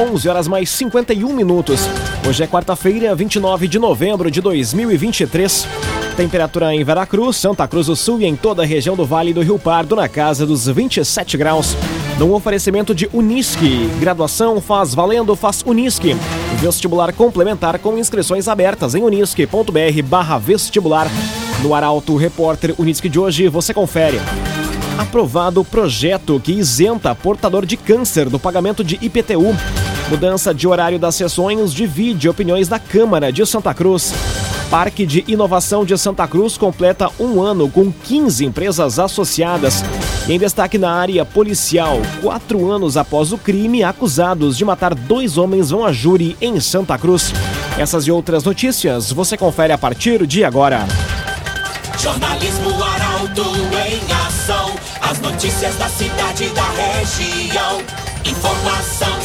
11 horas mais 51 minutos. Hoje é quarta-feira, 29 de novembro de 2023. Temperatura em Veracruz, Santa Cruz do Sul e em toda a região do Vale do Rio Pardo na casa dos 27 graus. No oferecimento de Unisque, graduação faz valendo, faz Unisque. Vestibular complementar com inscrições abertas em unisque.br barra vestibular. No Arauto Repórter Unisque de hoje você confere. Aprovado o projeto que isenta portador de câncer do pagamento de IPTU. Mudança de horário das sessões divide opiniões da Câmara de Santa Cruz. Parque de Inovação de Santa Cruz completa um ano com 15 empresas associadas. Em destaque na área policial, quatro anos após o crime, acusados de matar dois homens vão a júri em Santa Cruz. Essas e outras notícias você confere a partir de agora. Jornalismo Arauto em ação. As notícias da cidade e da região. Informação.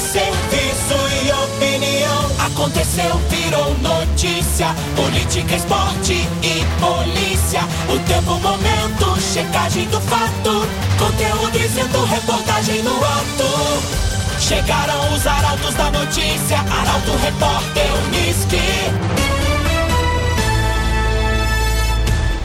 Aconteceu, virou notícia. Política, esporte e polícia. O tempo, momento, checagem do fato. Conteúdo dizendo, reportagem no ato. Chegaram os arautos da notícia. Arauto, repórter, Unisque.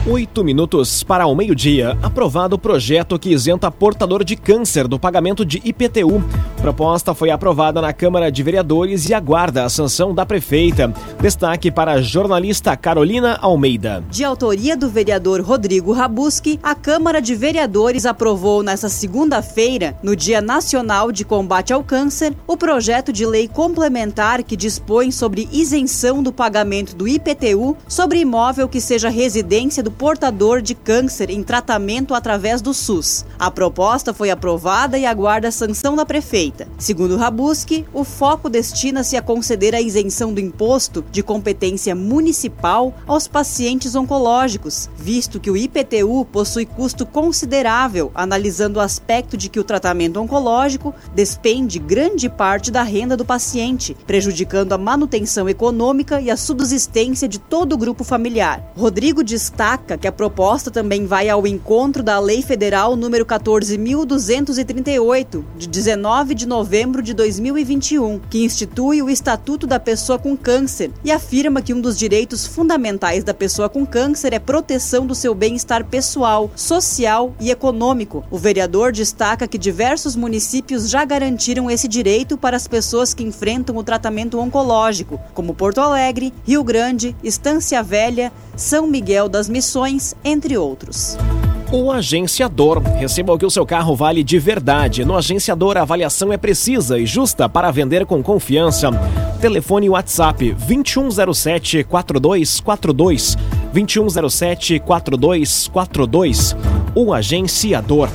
Oito minutos para o meio-dia. Aprovado o projeto que isenta portador de câncer do pagamento de IPTU. Proposta foi aprovada na Câmara de Vereadores e aguarda a sanção da prefeita. Destaque para a jornalista Carolina Almeida. De autoria do vereador Rodrigo Rabuski, a Câmara de Vereadores aprovou nesta segunda-feira, no Dia Nacional de Combate ao Câncer, o projeto de lei complementar que dispõe sobre isenção do pagamento do IPTU sobre imóvel que seja residência do do portador de câncer em tratamento através do SUS. A proposta foi aprovada e aguarda a sanção da prefeita. Segundo Rabuski, o foco destina-se a conceder a isenção do imposto de competência municipal aos pacientes oncológicos, visto que o IPTU possui custo considerável, analisando o aspecto de que o tratamento oncológico despende grande parte da renda do paciente, prejudicando a manutenção econômica e a subsistência de todo o grupo familiar. Rodrigo destaca destaca que a proposta também vai ao encontro da Lei Federal número 14.238, de 19 de novembro de 2021, que institui o Estatuto da Pessoa com Câncer e afirma que um dos direitos fundamentais da pessoa com câncer é proteção do seu bem-estar pessoal, social e econômico. O vereador destaca que diversos municípios já garantiram esse direito para as pessoas que enfrentam o tratamento oncológico, como Porto Alegre, Rio Grande, Estância Velha, São Miguel das Missões entre outros. O agenciador. Receba o que o seu carro vale de verdade. No agenciador, a avaliação é precisa e justa para vender com confiança. Telefone WhatsApp 2107 4242 2107 4242. O agenciador.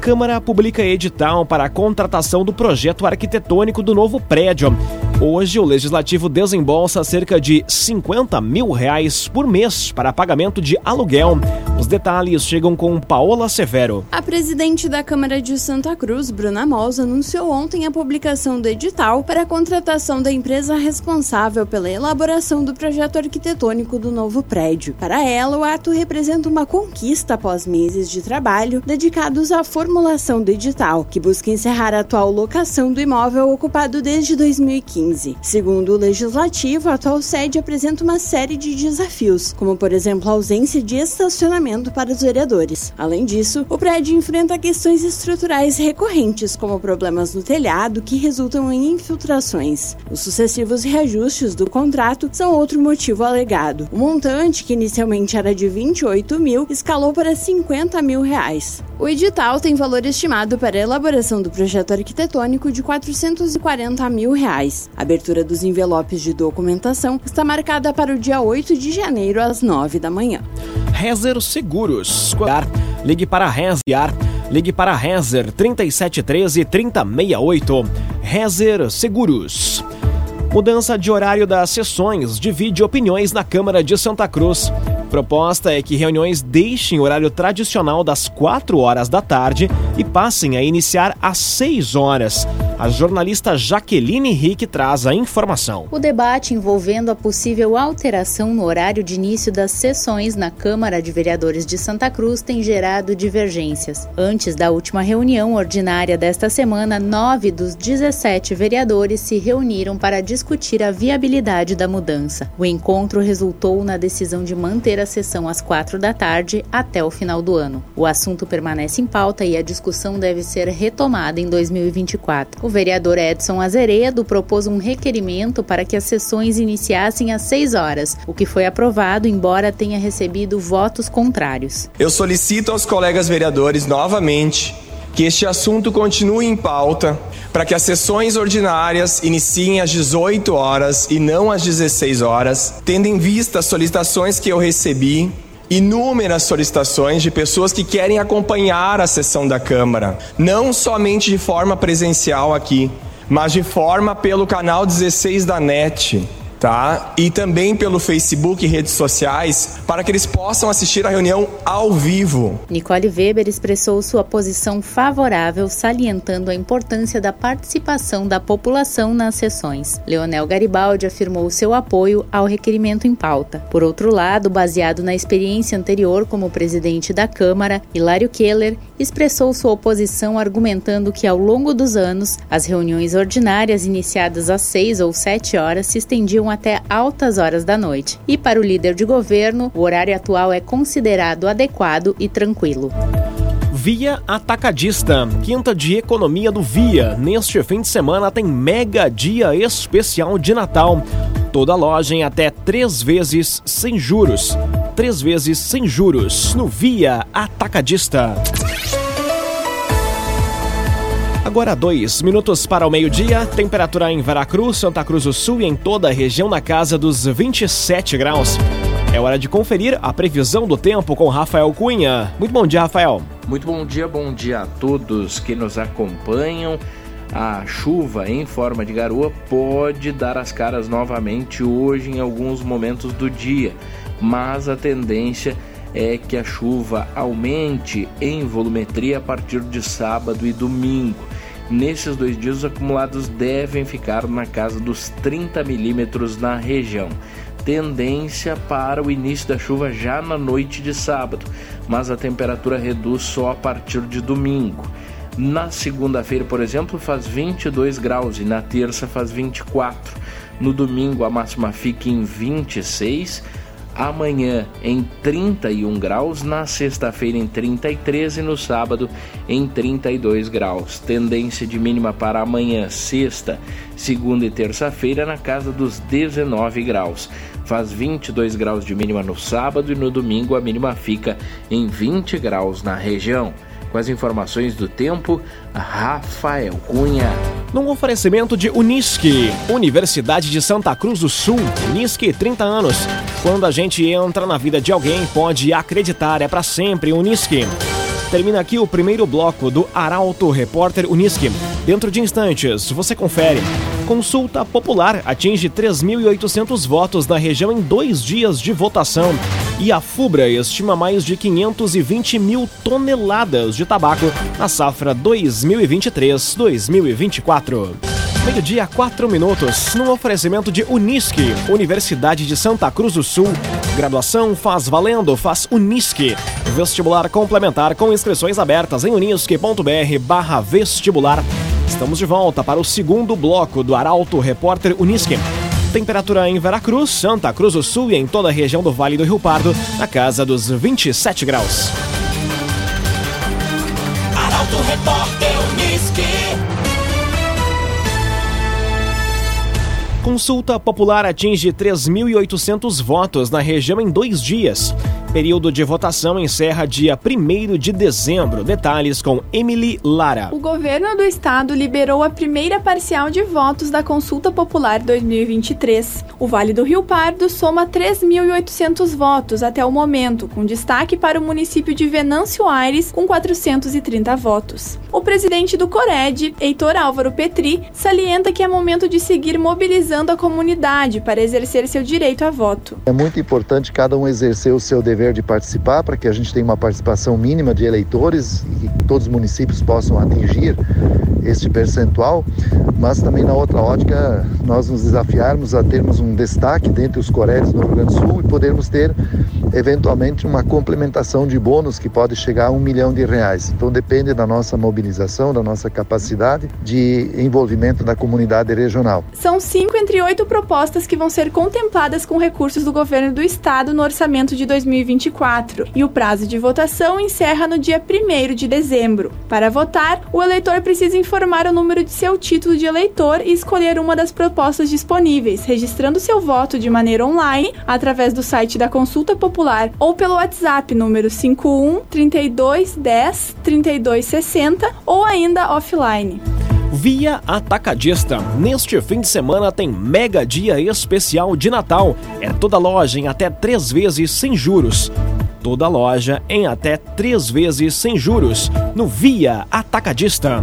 Câmara publica edital para a contratação do projeto arquitetônico do novo prédio. Hoje, o Legislativo desembolsa cerca de 50 mil reais por mês para pagamento de aluguel. Os detalhes chegam com Paola Severo. A presidente da Câmara de Santa Cruz, Bruna Mols, anunciou ontem a publicação do edital para a contratação da empresa responsável pela elaboração do projeto arquitetônico do novo prédio. Para ela, o ato representa uma conquista após meses de trabalho dedicados à formulação do edital, que busca encerrar a atual locação do imóvel ocupado desde 2015. Segundo o Legislativo, a atual sede apresenta uma série de desafios, como por exemplo a ausência de estacionamento para os vereadores. Além disso, o prédio enfrenta questões estruturais recorrentes, como problemas no telhado que resultam em infiltrações. Os sucessivos reajustes do contrato são outro motivo alegado. O montante, que inicialmente era de 28 mil, escalou para 50 mil reais. O edital tem valor estimado para a elaboração do projeto arquitetônico de 440 mil reais. A abertura dos envelopes de documentação está marcada para o dia 8 de janeiro, às 9 da manhã. Rezer Seguros. Ligue para Rezer. Ligue para Rezer 3713 3068. Rezer Seguros. Mudança de horário das sessões divide opiniões na Câmara de Santa Cruz. Proposta é que reuniões deixem o horário tradicional das 4 horas da tarde e passem a iniciar às 6 horas. A jornalista Jaqueline Henrique traz a informação. O debate envolvendo a possível alteração no horário de início das sessões na Câmara de Vereadores de Santa Cruz tem gerado divergências. Antes da última reunião ordinária desta semana, nove dos 17 vereadores se reuniram para discutir a viabilidade da mudança. O encontro resultou na decisão de manter a sessão às quatro da tarde até o final do ano. O assunto permanece em pauta e a discussão deve ser retomada em 2024. O vereador Edson Azeredo propôs um requerimento para que as sessões iniciassem às 6 horas, o que foi aprovado, embora tenha recebido votos contrários. Eu solicito aos colegas vereadores novamente que este assunto continue em pauta para que as sessões ordinárias iniciem às 18 horas e não às 16 horas, tendo em vista as solicitações que eu recebi inúmeras solicitações de pessoas que querem acompanhar a sessão da Câmara, não somente de forma presencial aqui, mas de forma pelo canal 16 da NET tá? E também pelo Facebook e redes sociais para que eles possam assistir a reunião ao vivo. Nicole Weber expressou sua posição favorável, salientando a importância da participação da população nas sessões. Leonel Garibaldi afirmou seu apoio ao requerimento em pauta. Por outro lado, baseado na experiência anterior como presidente da Câmara, Hilário Keller expressou sua oposição argumentando que ao longo dos anos as reuniões ordinárias iniciadas às 6 ou 7 horas se estendiam até altas horas da noite. E para o líder de governo, o horário atual é considerado adequado e tranquilo. Via Atacadista, quinta de economia do Via. Neste fim de semana tem mega dia especial de Natal. Toda loja em até três vezes sem juros. Três vezes sem juros no Via Atacadista. Agora dois minutos para o meio-dia, temperatura em Veracruz, Santa Cruz do Sul e em toda a região na casa dos 27 graus. É hora de conferir a previsão do tempo com Rafael Cunha. Muito bom dia, Rafael. Muito bom dia, bom dia a todos que nos acompanham. A chuva em forma de garoa pode dar as caras novamente hoje em alguns momentos do dia, mas a tendência é que a chuva aumente em volumetria a partir de sábado e domingo. Nesses dois dias, os acumulados devem ficar na casa dos 30 milímetros na região. Tendência para o início da chuva já na noite de sábado, mas a temperatura reduz só a partir de domingo. Na segunda-feira, por exemplo, faz 22 graus e na terça faz 24. No domingo, a máxima fica em 26 amanhã em 31 graus, na sexta-feira em 33 e no sábado em 32 graus. Tendência de mínima para amanhã, sexta, segunda e terça-feira na casa dos 19 graus. Faz 22 graus de mínima no sábado e no domingo a mínima fica em 20 graus na região. Com as informações do tempo, Rafael Cunha. Num oferecimento de Unisque, Universidade de Santa Cruz do Sul, Unisque 30 anos. Quando a gente entra na vida de alguém, pode acreditar, é para sempre Unisque. Termina aqui o primeiro bloco do Arauto Repórter Unisque. Dentro de instantes, você confere. Consulta popular atinge 3.800 votos na região em dois dias de votação. E a FUBRA estima mais de 520 mil toneladas de tabaco na safra 2023-2024. Meio-dia, 4 minutos, num oferecimento de Unisque, Universidade de Santa Cruz do Sul. Graduação faz valendo, faz Unisque. Vestibular complementar com inscrições abertas em unisque.br barra vestibular. Estamos de volta para o segundo bloco do Arauto Repórter Unisque. Temperatura em Veracruz, Santa Cruz do Sul e em toda a região do Vale do Rio Pardo, na casa dos 27 graus. Arauto Repórter Unisque. Consulta popular atinge 3.800 votos na região em dois dias. Período de votação encerra dia 1 de dezembro. Detalhes com Emily Lara. O governo do estado liberou a primeira parcial de votos da Consulta Popular 2023. O Vale do Rio Pardo soma 3.800 votos até o momento, com destaque para o município de Venâncio Aires, com 430 votos. O presidente do Cored, Heitor Álvaro Petri, salienta que é momento de seguir mobilizando a comunidade para exercer seu direito a voto. É muito importante cada um exercer o seu dever dever de participar para que a gente tenha uma participação mínima de eleitores e que todos os municípios possam atingir este percentual, mas também na outra ótica nós nos desafiarmos a termos um destaque dentre os coréis no Rio Grande do Sul e podermos ter eventualmente uma complementação de bônus que pode chegar a um milhão de reais. Então depende da nossa mobilização, da nossa capacidade de envolvimento da comunidade regional. São cinco entre oito propostas que vão ser contempladas com recursos do governo do estado no orçamento de 2024 e o prazo de votação encerra no dia 1 de dezembro. Para votar, o eleitor precisa informar o número de seu título de eleitor e escolher uma das propostas disponíveis, registrando seu voto de maneira online através do site da Consulta Popular ou pelo WhatsApp número 51 32 10 32 60 ou ainda offline. Via Atacadista. Neste fim de semana tem mega dia especial de Natal. É toda loja em até três vezes sem juros. Toda loja em até três vezes sem juros. No Via Atacadista.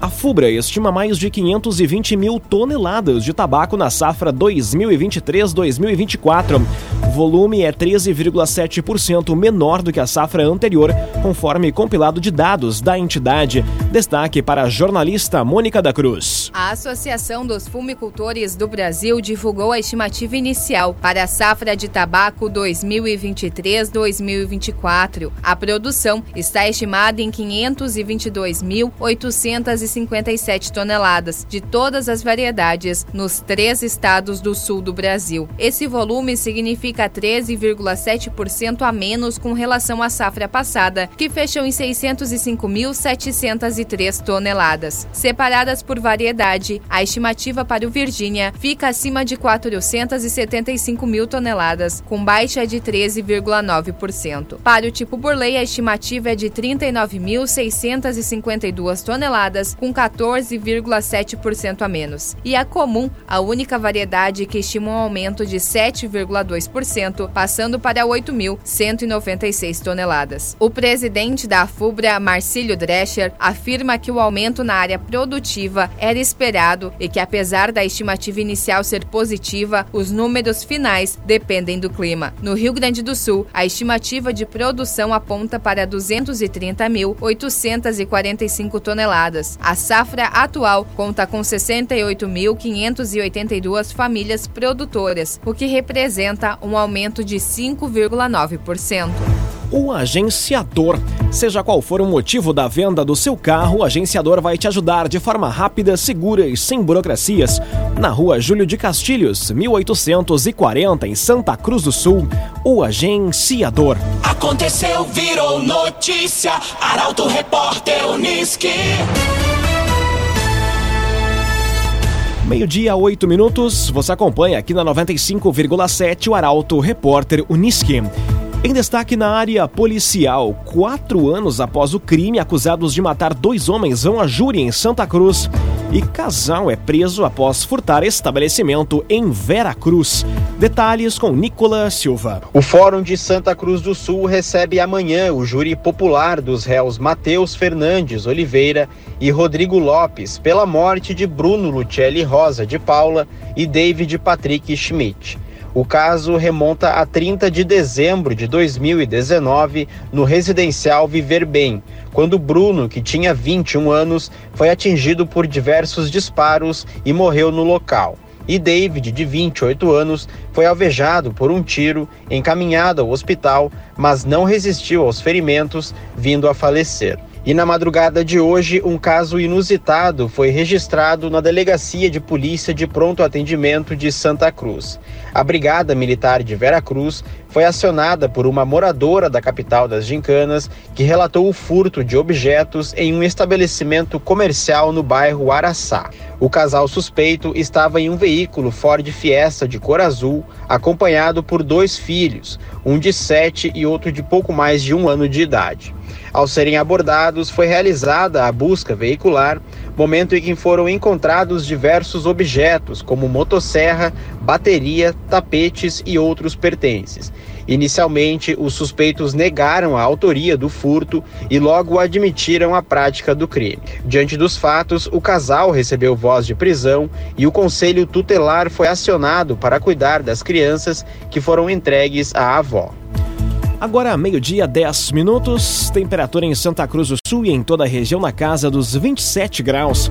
A FUBRA estima mais de 520 mil toneladas de tabaco na safra 2023-2024. O volume é 13,7% menor do que a safra anterior, conforme compilado de dados da entidade. Destaque para a jornalista Mônica da Cruz. A Associação dos Fumicultores do Brasil divulgou a estimativa inicial para a safra de tabaco 2023-2024. A produção está estimada em 522.800 257 toneladas de todas as variedades nos três estados do sul do Brasil. Esse volume significa 13,7% a menos com relação à safra passada, que fechou em 605.703 toneladas. Separadas por variedade, a estimativa para o Virgínia fica acima de 475 mil toneladas, com baixa de 13,9%. Para o tipo Burley, a estimativa é de 39.652 toneladas, com 14,7% a menos. E a comum, a única variedade que estima um aumento de 7,2%, passando para 8.196 toneladas. O presidente da FUBRA, Marcílio Drescher, afirma que o aumento na área produtiva era esperado e que, apesar da estimativa inicial ser positiva, os números finais dependem do clima. No Rio Grande do Sul, a estimativa de produção aponta para 230.845 toneladas. A safra atual conta com 68.582 famílias produtoras, o que representa um aumento de 5,9% o agenciador. Seja qual for o motivo da venda do seu carro, o agenciador vai te ajudar de forma rápida, segura e sem burocracias. Na rua Júlio de Castilhos, 1840, em Santa Cruz do Sul, o agenciador. Aconteceu, virou notícia. Arauto Repórter Uniski. Meio-dia, oito minutos. Você acompanha aqui na 95,7 o Arauto Repórter Uniski. Em destaque na área policial, quatro anos após o crime, acusados de matar dois homens vão a júri em Santa Cruz. E casal é preso após furtar estabelecimento em Vera Cruz. Detalhes com Nicolas Silva. O Fórum de Santa Cruz do Sul recebe amanhã o júri popular dos réus Matheus Fernandes Oliveira e Rodrigo Lopes pela morte de Bruno Lucelli Rosa de Paula e David Patrick Schmidt. O caso remonta a 30 de dezembro de 2019, no residencial Viver Bem, quando Bruno, que tinha 21 anos, foi atingido por diversos disparos e morreu no local. E David, de 28 anos, foi alvejado por um tiro, encaminhado ao hospital, mas não resistiu aos ferimentos, vindo a falecer. E na madrugada de hoje, um caso inusitado foi registrado na Delegacia de Polícia de Pronto Atendimento de Santa Cruz. A Brigada Militar de Vera Cruz foi acionada por uma moradora da capital das Gincanas que relatou o furto de objetos em um estabelecimento comercial no bairro Araçá. O casal suspeito estava em um veículo Ford Fiesta de cor azul, acompanhado por dois filhos, um de sete e outro de pouco mais de um ano de idade. Ao serem abordados, foi realizada a busca veicular, momento em que foram encontrados diversos objetos, como motosserra, bateria, tapetes e outros pertences. Inicialmente, os suspeitos negaram a autoria do furto e logo admitiram a prática do crime. Diante dos fatos, o casal recebeu voz de prisão e o conselho tutelar foi acionado para cuidar das crianças que foram entregues à avó. Agora, meio-dia, 10 minutos, temperatura em Santa Cruz do Sul e em toda a região na casa dos 27 graus.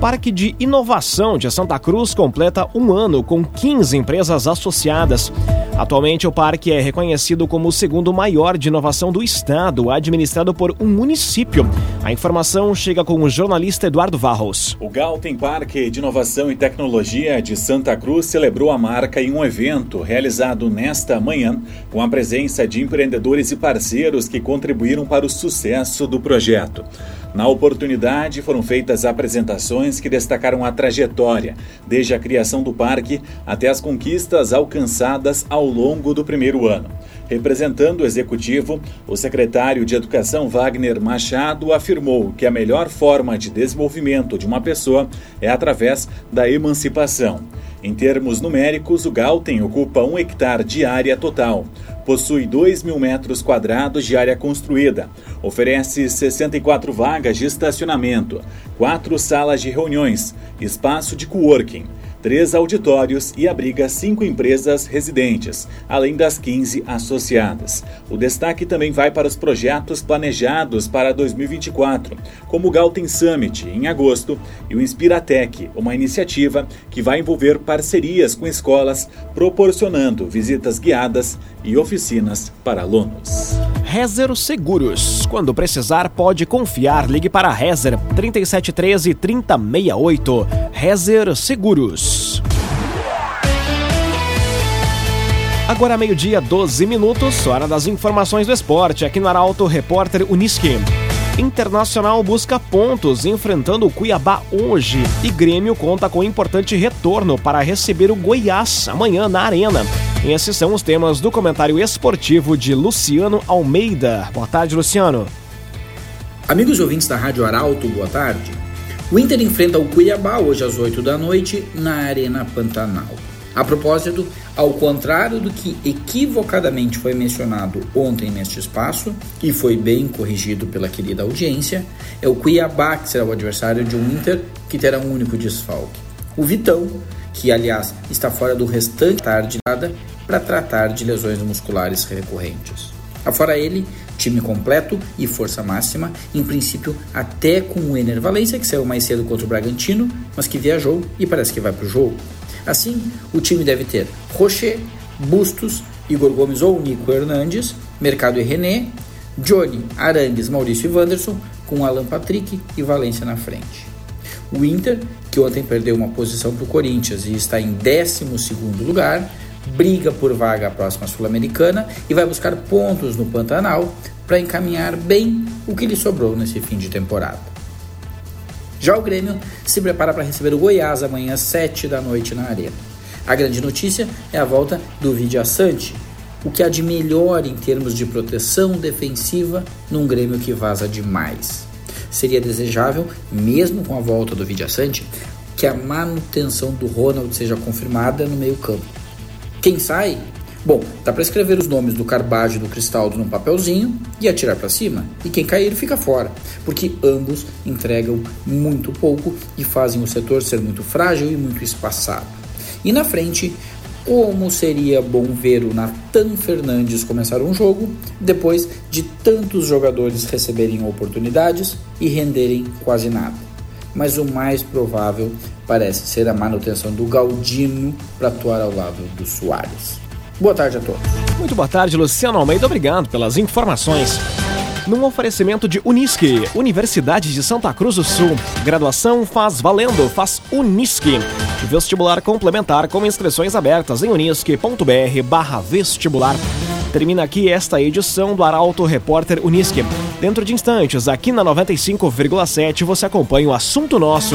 Parque de Inovação de Santa Cruz completa um ano com 15 empresas associadas. Atualmente, o parque é reconhecido como o segundo maior de inovação do estado, administrado por um município. A informação chega com o jornalista Eduardo Varros. O Galten Parque de Inovação e Tecnologia de Santa Cruz celebrou a marca em um evento realizado nesta manhã, com a presença de empreendedores e parceiros que contribuíram para o sucesso do projeto. Na oportunidade, foram feitas apresentações que destacaram a trajetória, desde a criação do parque até as conquistas alcançadas ao longo do primeiro ano. Representando o executivo, o secretário de Educação Wagner Machado afirmou que a melhor forma de desenvolvimento de uma pessoa é através da emancipação. Em termos numéricos, o Galten ocupa um hectare de área total possui 2 mil metros quadrados de área construída, oferece 64 vagas de estacionamento, quatro salas de reuniões, espaço de coworking, três auditórios e abriga cinco empresas residentes, além das 15 associadas. O destaque também vai para os projetos planejados para 2024, como o Galten Summit, em agosto, e o Inspiratec, uma iniciativa que vai envolver parcerias com escolas, proporcionando visitas guiadas e oficinas para alunos. Rezer Seguros. Quando precisar, pode confiar. Ligue para Rezer 3713 3068. Rezer Seguros. Agora meio-dia, 12 minutos, hora das informações do esporte, aqui no Arauto Repórter Uniski. Internacional busca pontos enfrentando o Cuiabá hoje e Grêmio conta com importante retorno para receber o Goiás amanhã na Arena. Esses são os temas do comentário esportivo de Luciano Almeida. Boa tarde, Luciano. Amigos ouvintes da Rádio Arauto, boa tarde. O Inter enfrenta o Cuiabá hoje às 8 da noite na Arena Pantanal. A propósito, ao contrário do que equivocadamente foi mencionado ontem neste espaço, e foi bem corrigido pela querida audiência, é o Cuiabá que será o adversário de um Inter que terá um único desfalque. O Vitão, que aliás está fora do restante tarde para tratar de lesões musculares recorrentes. Afora ele, time completo e força máxima, em princípio até com o Ener Valência, que saiu mais cedo contra o Bragantino, mas que viajou e parece que vai para o jogo. Assim, o time deve ter Rocher, Bustos, Igor Gomes ou Nico Hernandes, Mercado e René, Johnny, Arangues, Maurício e Wanderson, com Alan Patrick e Valência na frente. O Inter, que ontem perdeu uma posição para o Corinthians e está em 12 lugar, briga por vaga à próxima Sul-Americana e vai buscar pontos no Pantanal para encaminhar bem o que lhe sobrou nesse fim de temporada. Já o Grêmio se prepara para receber o Goiás amanhã às 7 da noite na Arena. A grande notícia é a volta do Vidia Sante, o que há de melhor em termos de proteção defensiva num Grêmio que vaza demais. Seria desejável, mesmo com a volta do Vidia Sante, que a manutenção do Ronald seja confirmada no meio-campo. Quem sai? Bom, dá para escrever os nomes do Carbajo e do Cristaldo num papelzinho e atirar para cima. E quem cair fica fora, porque ambos entregam muito pouco e fazem o setor ser muito frágil e muito espaçado. E na frente, como seria bom ver o Nathan Fernandes começar um jogo depois de tantos jogadores receberem oportunidades e renderem quase nada. Mas o mais provável parece ser a manutenção do Galdino para atuar ao lado do Soares. Boa tarde a todos. Muito boa tarde, Luciano Almeida. Obrigado pelas informações. num oferecimento de Unisque, Universidade de Santa Cruz do Sul. Graduação faz valendo, faz Unisque. Vestibular complementar com inscrições abertas em unisque.br barra vestibular. Termina aqui esta edição do Arauto Repórter Unisque. Dentro de instantes, aqui na 95,7, você acompanha o assunto nosso.